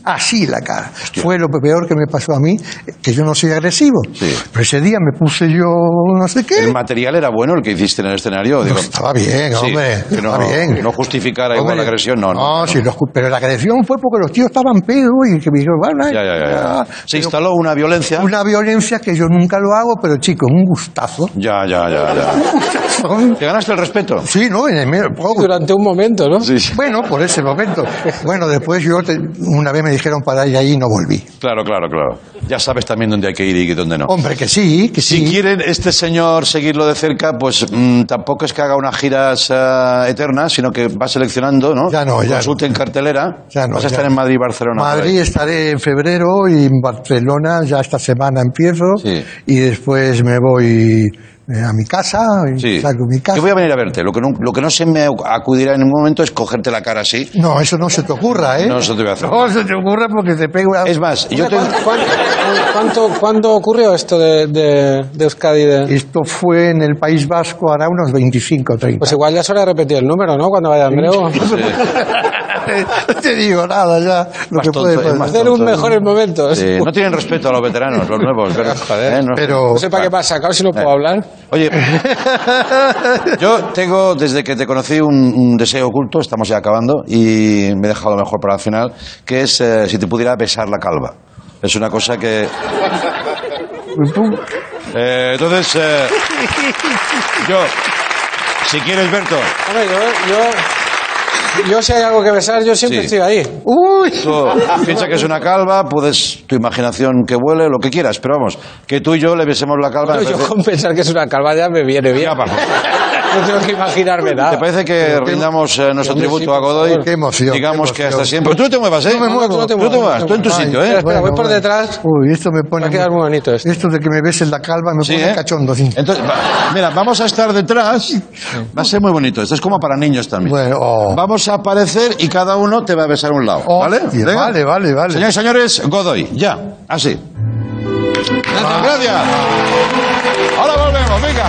Así la cara. Fue lo peor que me pasó a mí, que yo no soy agresivo. Sí. Pero ese día me puse yo no sé qué. ¿El material era bueno el que hiciste en el escenario? Digo, estaba bien, sí, hombre. que no, estaba bien. no justificara igual la Hombre, agresión, no. No, No, sí, pero la agresión fue porque los tíos estaban pedos y que me dijeron, bueno, Ya, ya, ya, ya. Se pero instaló una violencia. Una violencia que yo nunca lo hago, pero chico, un gustazo. Ya, ya, ya, ya. ¿Te ganaste el respeto? Sí, ¿no? En el medio, Durante un momento, ¿no? Sí, sí. Bueno, por ese momento. Bueno, después yo te- una vez me dijeron para ir ahí y no volví. Claro, claro, claro. Ya sabes también dónde hay que ir y dónde no. Hombre, que sí, que Si sí. quieren este señor seguirlo de cerca, pues mm, tampoco es que haga unas giras eh, eternas, sino que va seleccionando, ¿no? Ya no, ya Consulte en cartelera. Ya no, Vas a ya estar en Madrid y Barcelona. Madrid estaré en febrero y en Barcelona ya esta semana empiezo Sí. y después me voy eh, a mi casa Sí. salgo de mi casa. Yo voy a venir a verte. Lo que no, lo que no se me acudirá en un momento es cogerte la cara así. No, eso no se te ocurra, ¿eh? No, eso te voy a hacer. No se te ocurra porque te pego una... Es más, yo Oye, tengo... ¿cuán- cuán- ¿Cuánto, cuándo ocurrió esto de, de, de Euskadi? de- Esto fue en el País Vasco hará unos 25 o 30. Pues igual ya de repetir el número, ¿no? Cuando vaya Andreu. no te digo nada ya. Lo Más que tonto, puede pasar. más Hacer un mejores momentos. Sí, no tienen respeto a los veteranos, los nuevos. pero- ¿eh? No- Pero No sé para qué pasa, claro, si no puedo hablar. Oye, yo tengo, desde que te conocí, un, un deseo oculto, estamos ya acabando, y me he dejado lo mejor para el final, que es eh, si te pudiera besar la calva. Es una cosa que... Eh, entonces, eh, yo, si quieres, Berto, Hombre, yo, yo, yo si hay algo que besar, yo siempre Sí. estoy ahí. Uy, tú piensa que es una calva, puedes, tu imaginación que vuele, lo que quieras, pero vamos, que tú y yo le besemos la calva. me yo parece- con pensar que es una calva ya me viene bien. No tengo que imaginarme nada. ¿Te parece que rindamos eh, nuestro Hombre, sí, tributo a Godoy? Qué emoción, Digamos qué que hasta siempre. Tú no te muevas, ¿eh? No me muevo. Tú no te muevas, tú en tu Ay, sitio, espera, ¿eh? espera, voy por detrás. Uy, esto me pone. Va a quedar muy bonito esto. Esto de que me besen la calva me Sí, pone ¿eh? cachondo. sí. Entonces, va- mira, vamos a estar detrás. Va a ser muy bonito. Esto es como para niños también. Bueno, oh. Vamos a aparecer y cada uno te va a besar un lado. Oh, ¿Vale? Venga. vale, vale, vale. Señores y señores, Godoy, ya, así. Gracias, gracias. Ahora volvemos, venga.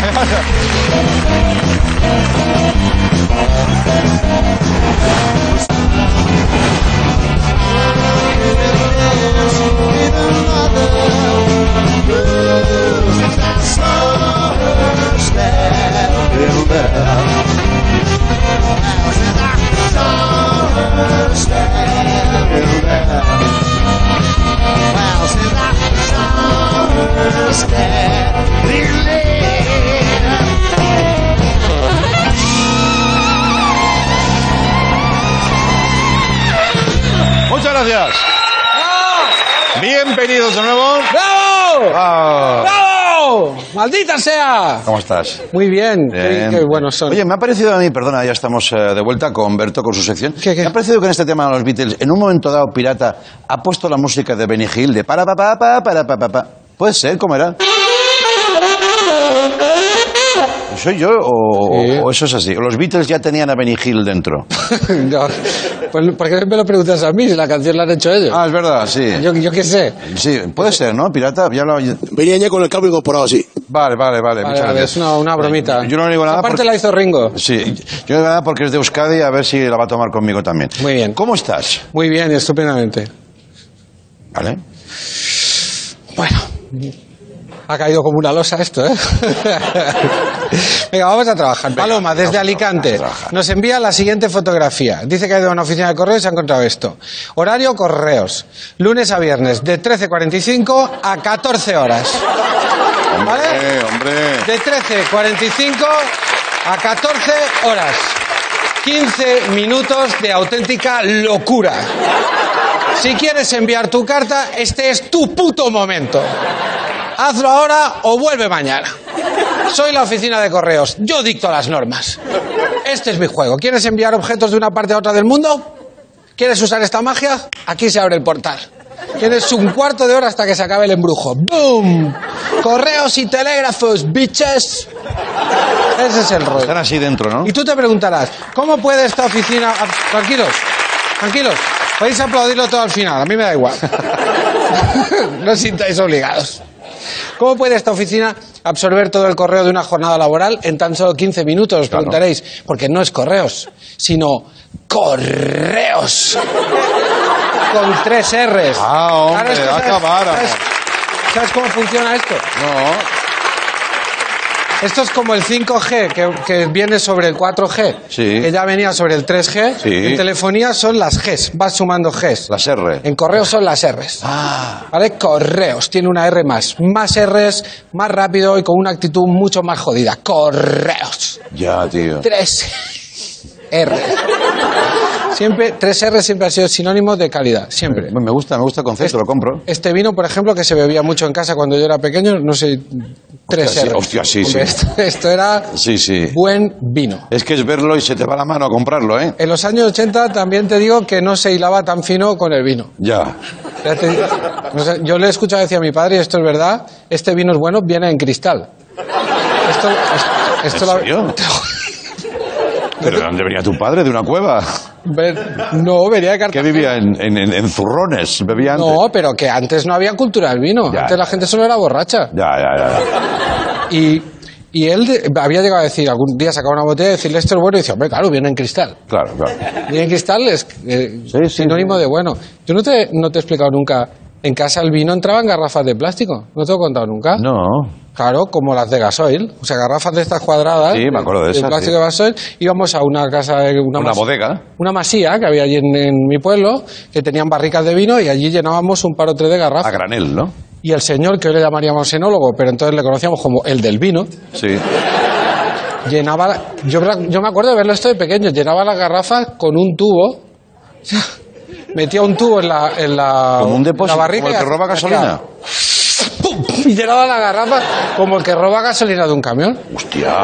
Muchas gracias. Bienvenidos de nuevo. ¡Bravo! Ah, ¡Bravo! ¡Maldita sea! ¿Cómo estás? Muy bien. Bien. Qué, qué buenos son. Oye, me ha parecido a mí, perdona, ya estamos eh, de vuelta con Berto, con su sección. ¿Qué, qué? Me ha parecido que en este tema de los Beatles, en un momento dado, Pirata ha puesto la música de Benny Hill de para pa pa pa para pa pa pa. ¿Puede ser? ¿Cómo era? ¿Soy yo o, Sí. o eso es así? ¿Los Beatles ya tenían a Benny Hill dentro? No, pues, ¿Por qué me lo preguntas a mí si la canción la han hecho ellos? Ah, es verdad, sí. Yo, yo qué sé. Sí, puede ser, ¿no? Pirata, ya lo... Venía ya con el cable incorporado así. Vale, vale, vale. Vale, muchas vale, gracias. es una, una bromita. Yo no digo nada Aparte porque- la hizo Ringo. Sí, yo no digo nada porque es de Euskadi, a ver si la va a tomar conmigo también. Muy bien. ¿Cómo estás? Muy bien, estupendamente. ¿Vale? Bueno, ha caído como una losa esto, ¿eh? Venga, vamos a trabajar. Paloma, desde Alicante, nos envía la siguiente fotografía. Dice que ha ido a una oficina de correos y se ha encontrado esto. Horario correos. Lunes a viernes, de 13.45 a 14 horas. ¿Vale? Eh, hombre. De 13.45 a 14 horas. 15 minutos de auténtica locura. Si quieres enviar tu carta, este es tu puto momento. Hazlo ahora o vuelve mañana. Soy la oficina de correos. Yo dicto las normas. Este es mi juego. ¿Quieres enviar objetos de una parte a otra del mundo? ¿Quieres usar esta magia? Aquí se abre el portal. Tienes un cuarto de hora hasta que se acabe el embrujo. ¡Boom! Correos y telégrafos, bitches. Ese es el rollo. Están así dentro, ¿no? Y tú te preguntarás, ¿cómo puede esta oficina... Tranquilos, tranquilos. Podéis aplaudirlo todo al final, a mí me da igual. no os sintáis obligados. ¿Cómo puede esta oficina absorber todo el correo de una jornada laboral en tan solo 15 minutos? Os Claro. preguntaréis. Porque no es correos, sino correos. Con tres R's. Ah, hombre, que va a ¿sabes- ¿sabes. ¿Sabes cómo funciona esto? No. Esto es como el 5G, que, que viene sobre el 4G, Sí. que ya venía sobre el 3G. Sí. En telefonía son las Gs, vas sumando Gs. Las R. En correos son las Rs. Ah. ¿Vale? Correos, tiene una R más. Más Rs, más rápido y con una actitud mucho más jodida. Correos. Ya, tío. Tres R. Siempre, tres R siempre ha sido sinónimo de calidad, siempre. Me gusta, me gusta el concepto, lo compro. Este vino, por ejemplo, que se bebía mucho en casa cuando yo era pequeño, no sé, tres Hostia, sí, hostia, sí. Esto, esto era Sí, sí. buen vino. Es que es verlo y se te va la mano a comprarlo, ¿eh? En los años 80 también te digo que no se hilaba tan fino con el vino. Ya. Ya te- no sé, yo le he escuchado decir a mi padre, y esto es verdad, este vino es bueno, viene en cristal. Esto, esto, esto ¿En la- serio? ¿Pero de dónde venía tu padre? ¿De una cueva? Ver- no, venía de Que Cartagena. vivía en, en, en- zurrones, bebía antes. No, pero que antes no había cultura del vino. Ya, antes la gente solo era borracha. Ya, ya, ya. Y Y él de- había llegado a decir, algún día sacaba una botella y decirle esto es bueno, y dice, hombre, claro, viene en cristal. Claro, claro. Viene en cristal es eh, Sí, sí, sinónimo de bueno. Yo no te, no te he explicado nunca, en casa el vino entraba en garrafas de plástico, no te lo he contado nunca. No. Claro, como las de gasoil, o sea, garrafas de estas cuadradas. Sí, me acuerdo de esas, plástico sí. de gasoil. Íbamos a una casa, de- una, Una bodega. Una masía que había allí en, en mi pueblo, que tenían barricas de vino y allí llenábamos un par o tres de A garrafas. granel, ¿no? Y el señor, que hoy le llamaríamos enólogo, pero entonces le conocíamos como el del vino, Sí. llenaba, yo, yo me acuerdo de verlo esto de pequeño, llenaba las garrafas con un tubo, metía un tubo en la, en la, Como un depósito, la barrica como el que roba gasolina. ¡pum! y llenaba la garrafa como el que roba gasolina de un camión. Hostia.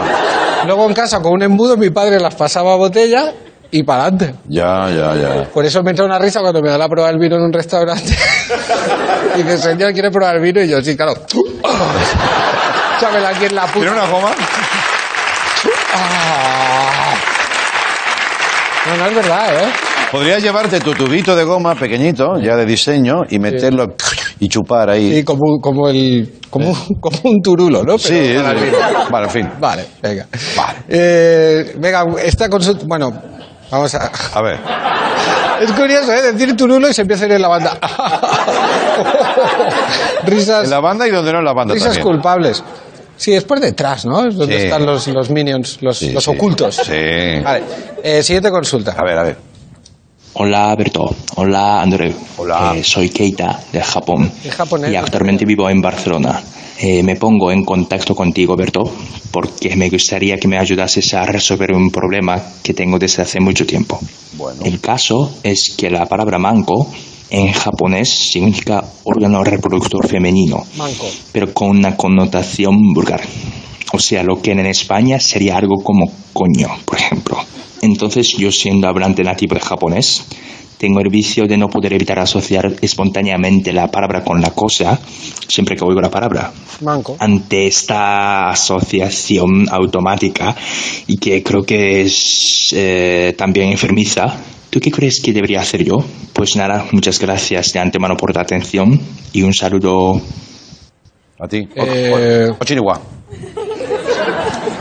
Luego en casa con un embudo mi padre las pasaba a botella y para adelante. Ya, ya, ya. Por eso me entra una risa cuando me da la prueba del vino en un restaurante. y dice, señor, ¿quiere probar el vino? Y yo, sí, claro. Chámela aquí en la ¿Tiene puta. una goma? Ah. No, no es verdad, ¿eh? Podrías llevarte tu tubito de goma pequeñito, ya de diseño, y meterlo y chupar ahí. Sí, como, como, el, como, como un turulo, ¿no? Pero Sí, para el. Vale, en fin. Vale, venga. Vale. Eh, venga, esta consulta... Bueno, vamos a... A ver. Es curioso, ¿eh? Decir turulo y se empieza a ir en la banda. risas En la banda y donde no en la banda risas también. culpables. Sí, es por detrás, ¿no? Es donde Sí. están los, los minions, los, Sí, los sí. ocultos. Sí. Vale, eh, siguiente consulta. A ver, a ver. Hola Berto, hola Andreu. Hola. Eh, soy Keita de Japón japonés. y actualmente vivo en Barcelona. Eh, me pongo en contacto contigo, Berto, porque me gustaría que me ayudases a resolver un problema que tengo desde hace mucho tiempo. Bueno. El caso es que la palabra manco en japonés significa órgano reproductor femenino, Manco. pero con una connotación vulgar. O sea, lo que en España sería algo como coño, por ejemplo. Entonces, yo siendo hablante nativo de japonés, tengo el vicio de no poder evitar asociar espontáneamente la palabra con la cosa siempre que oigo la palabra. Manco. Ante esta asociación automática y que creo que es eh, también enfermiza, ¿tú qué crees que debería hacer yo? Pues nada, muchas gracias de antemano por tu atención y un saludo A ti. Eh, O- o- Ochiniwa.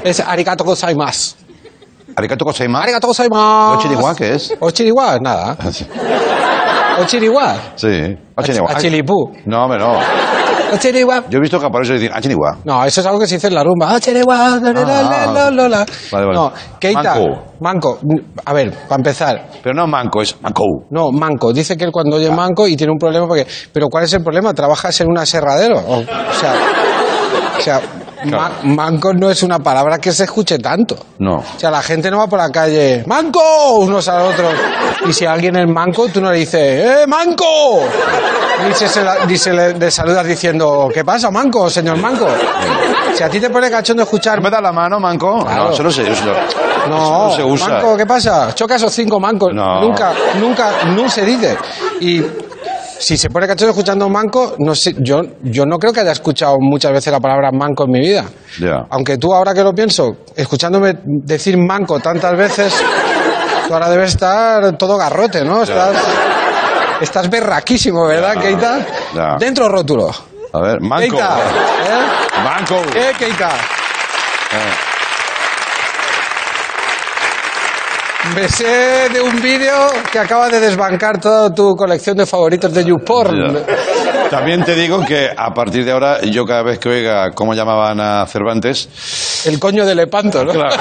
Es arigato gozaimasu. Arigato gozaimasu. Arigato gozaimasu. ¿Ochiniwa qué es? Ochiriwa, nada. Ochiriwa. Sí. Ochiniwa. Achilipú. No, hombre, no. Ochiriwa. Yo he visto japoneses decir Ochiniwa. No, eso es algo que se dice en la rumba. La. Ah. Vale, vale. No, Keita. Manco. Manco. A ver, para empezar. Pero no manco, es manco. No, manco. Dice que él cuando oye manco y tiene un problema porque... Pero ¿cuál es el problema? ¿Trabajas en un aserradero? O sea... O sea, ma- manco no es una palabra que se escuche tanto. No. O sea, la gente no va por la calle, ¡Manco! unos a otros. Y si alguien es manco, tú no le dices, ¡eh, manco! Ni se, se la- ni se le, le saludas diciendo, ¿qué pasa, manco, señor manco? Si a ti te pone cachondo escuchar... ¿Me da la mano, manco? Claro. No, eso no se usa. Eso No, no se usa. manco, ¿qué pasa? Choca esos cinco mancos. No. Nunca, nunca, no se dice. Y si se pone cachondo escuchando manco, no sé, yo, yo no creo que haya escuchado muchas veces la palabra manco en mi vida. Aunque tú ahora que lo pienso, escuchándome decir manco tantas veces, tú ahora debes estar todo garrote, ¿no? Estás, estás berraquísimo, ¿verdad, Ya. Keita? Dentro rótulo. A ver, manco. Keita, ¿eh? Manco. ¿Eh, Keita? Me sé de un vídeo que acaba de desbancar toda tu colección de favoritos de YouPorn. También te digo que a partir de ahora, yo cada vez que oiga cómo llamaban a Cervantes. El coño de Lepanto, ¿no? Claro.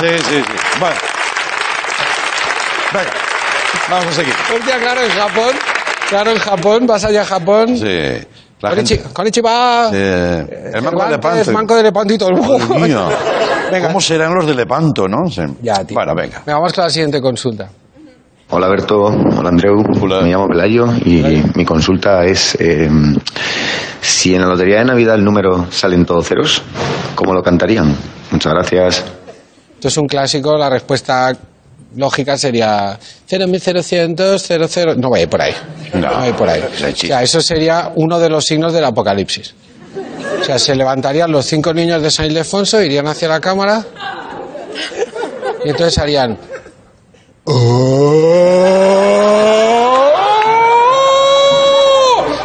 Sí, sí, sí. Bueno. Venga. Vamos a seguir. Hostia, claro, en Japón. Claro, en Japón, vas allá a Japón. Sí. La Konichi- gente- Konnichiwa. Sí. El manco de Lepanto. Manco de Lepanto y todo. Mío. Venga. ¿Cómo serán los de Lepanto, no? Sí. Ya, tío. Bueno, venga. Venga, vamos con la siguiente consulta. Hola Berto, hola Andreu, Hola. me llamo Pelayo y mi consulta es eh, si en la lotería de Navidad el número salen todos ceros, ¿cómo lo cantarían? Muchas gracias. Esto es un clásico, la respuesta lógica sería 0,0100, 00... No vaya por ahí. No. No vaya por ahí. O sea, eso sería uno de los signos del apocalipsis. O sea, se levantarían los cinco niños de San Ildefonso, irían hacia la cámara y entonces harían...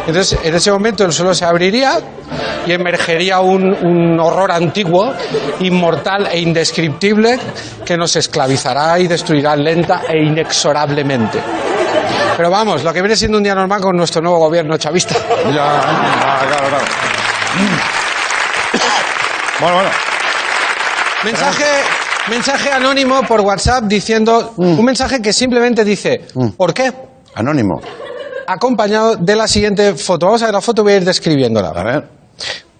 Entonces, en ese momento el suelo se abriría y emergería un, un horror antiguo, inmortal e indescriptible que nos esclavizará y destruirá lenta e inexorablemente. Pero vamos, lo que viene siendo un día normal con nuestro nuevo gobierno chavista. Ya, claro, claro. Bueno, bueno. Mensaje, mensaje anónimo por WhatsApp diciendo un mensaje que simplemente dice ¿por qué? Anónimo. Acompañado de la siguiente foto. Vamos a ver la foto, voy a ir describiéndola. A ver.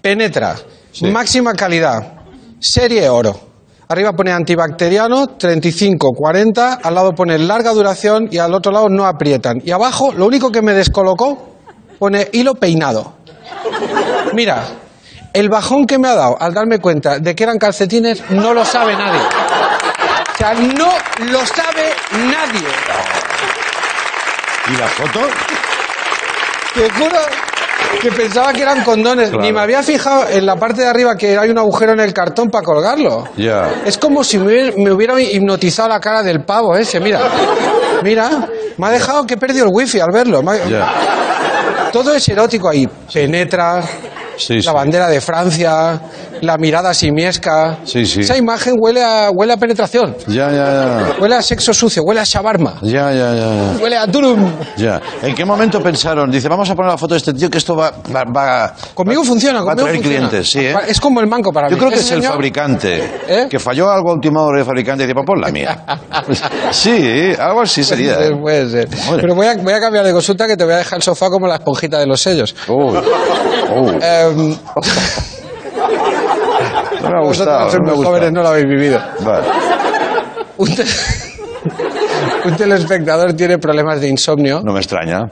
Penetra, máxima calidad, serie oro. Arriba pone antibacteriano, 35, 40, al lado pone larga duración y al otro lado no aprietan. Y abajo, lo único que me descolocó, pone hilo peinado. Mira, el bajón que me ha dado al darme cuenta de que eran calcetines no lo sabe nadie. O sea, no lo sabe nadie. ¿Y la foto? Te juro que pensaba que eran condones. Claro. Ni me había fijado en la parte de arriba que hay un agujero en el cartón para colgarlo. Ya. Es como si me hubiera, hipnotizado la cara del pavo ese, mira. Mira, me ha dejado que he perdido el wifi al verlo. Ya. Todo es erótico ahí. Penetra, Sí, la bandera de Francia, la mirada simiesca. Sí, sí. Esa imagen huele a, huele a penetración. Ya, ya, Huele a sexo sucio, huele a shawarma. ya. Ya, ya, ya. Huele a durum. Ya. ¿En qué momento pensaron? Dice, vamos a poner la foto de este tío que esto va, va, va- Conmigo funciona, va a conmigo traer funciona. clientes, sí, ¿eh? Es como el manco para Yo mí. creo que es el señor- fabricante. ¿Eh? Que falló algo a última hora de fabricante y dice, pues pon la mía. sí, algo así sería. Puede ¿eh? puede ser. Pero voy a, voy a cambiar de consulta que te voy a dejar el sofá como la esponjita de los sellos. Uy. Uy. Em, No me ha gustado. no jóvenes, no lo habéis vivido. Vale. Un, te- un telespectador tiene problemas de insomnio No me extraña.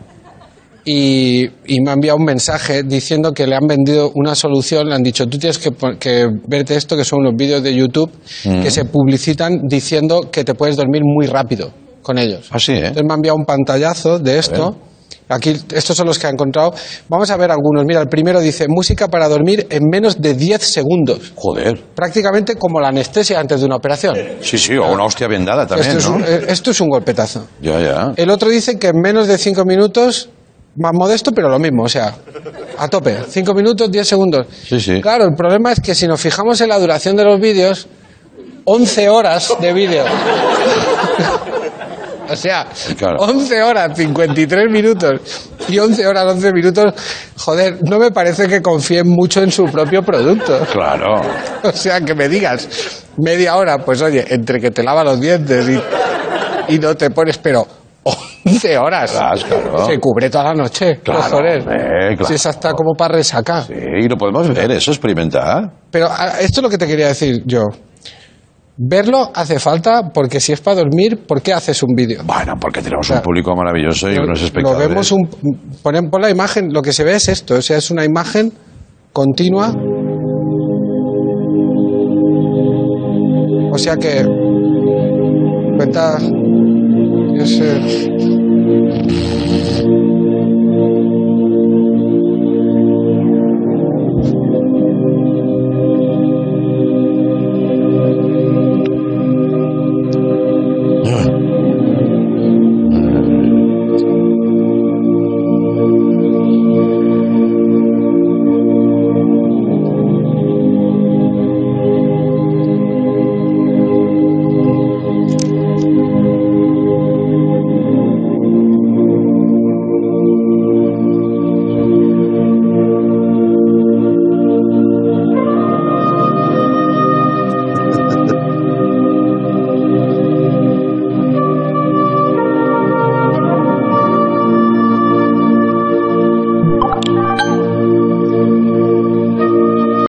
y, y me ha enviado un mensaje diciendo que le han vendido una solución. Le han dicho, tú tienes que, que verte esto, que son unos vídeos de YouTube Mm. que se publicitan diciendo que te puedes dormir muy rápido con ellos. Así, ¿eh? Entonces me ha enviado un pantallazo de esto. Aquí, estos son los que ha encontrado. Vamos a ver algunos. Mira, el primero dice, música para dormir en menos de 10 segundos. Joder. Prácticamente como la anestesia antes de una operación. Sí, sí, o una hostia vendada también, esto, es ¿no? un, eh, esto es un golpetazo. Ya, ya. El otro dice que en menos de 5 minutos, más modesto, pero lo mismo, o sea, a tope. 5 minutos, 10 segundos. Sí, sí. Claro, el problema es que si nos fijamos en la duración de los vídeos, 11 horas de vídeo. O sea, Claro. 11 horas, 53 minutos y 11 horas, 11 minutos. Joder, no me parece que confíen mucho en su propio producto. Claro. O sea, que me digas media hora, pues oye, entre que te lava los dientes y, y no te pones, pero 11 horas. Claro, claro. Se cubre toda la noche. Claro, hombre, claro. Si esa está como para resacar. Sí, y lo podemos ver, eso, experimentar. Pero ah, esto es lo que te quería decir yo. Verlo hace falta porque si es para dormir, ¿por qué haces un vídeo? Bueno, porque tenemos sea, un público maravilloso y unos Lo espectadores. vemos un. Ponen por la imagen, lo que se ve es esto, o sea, es una imagen continua. O sea que. Cuenta. es, eh,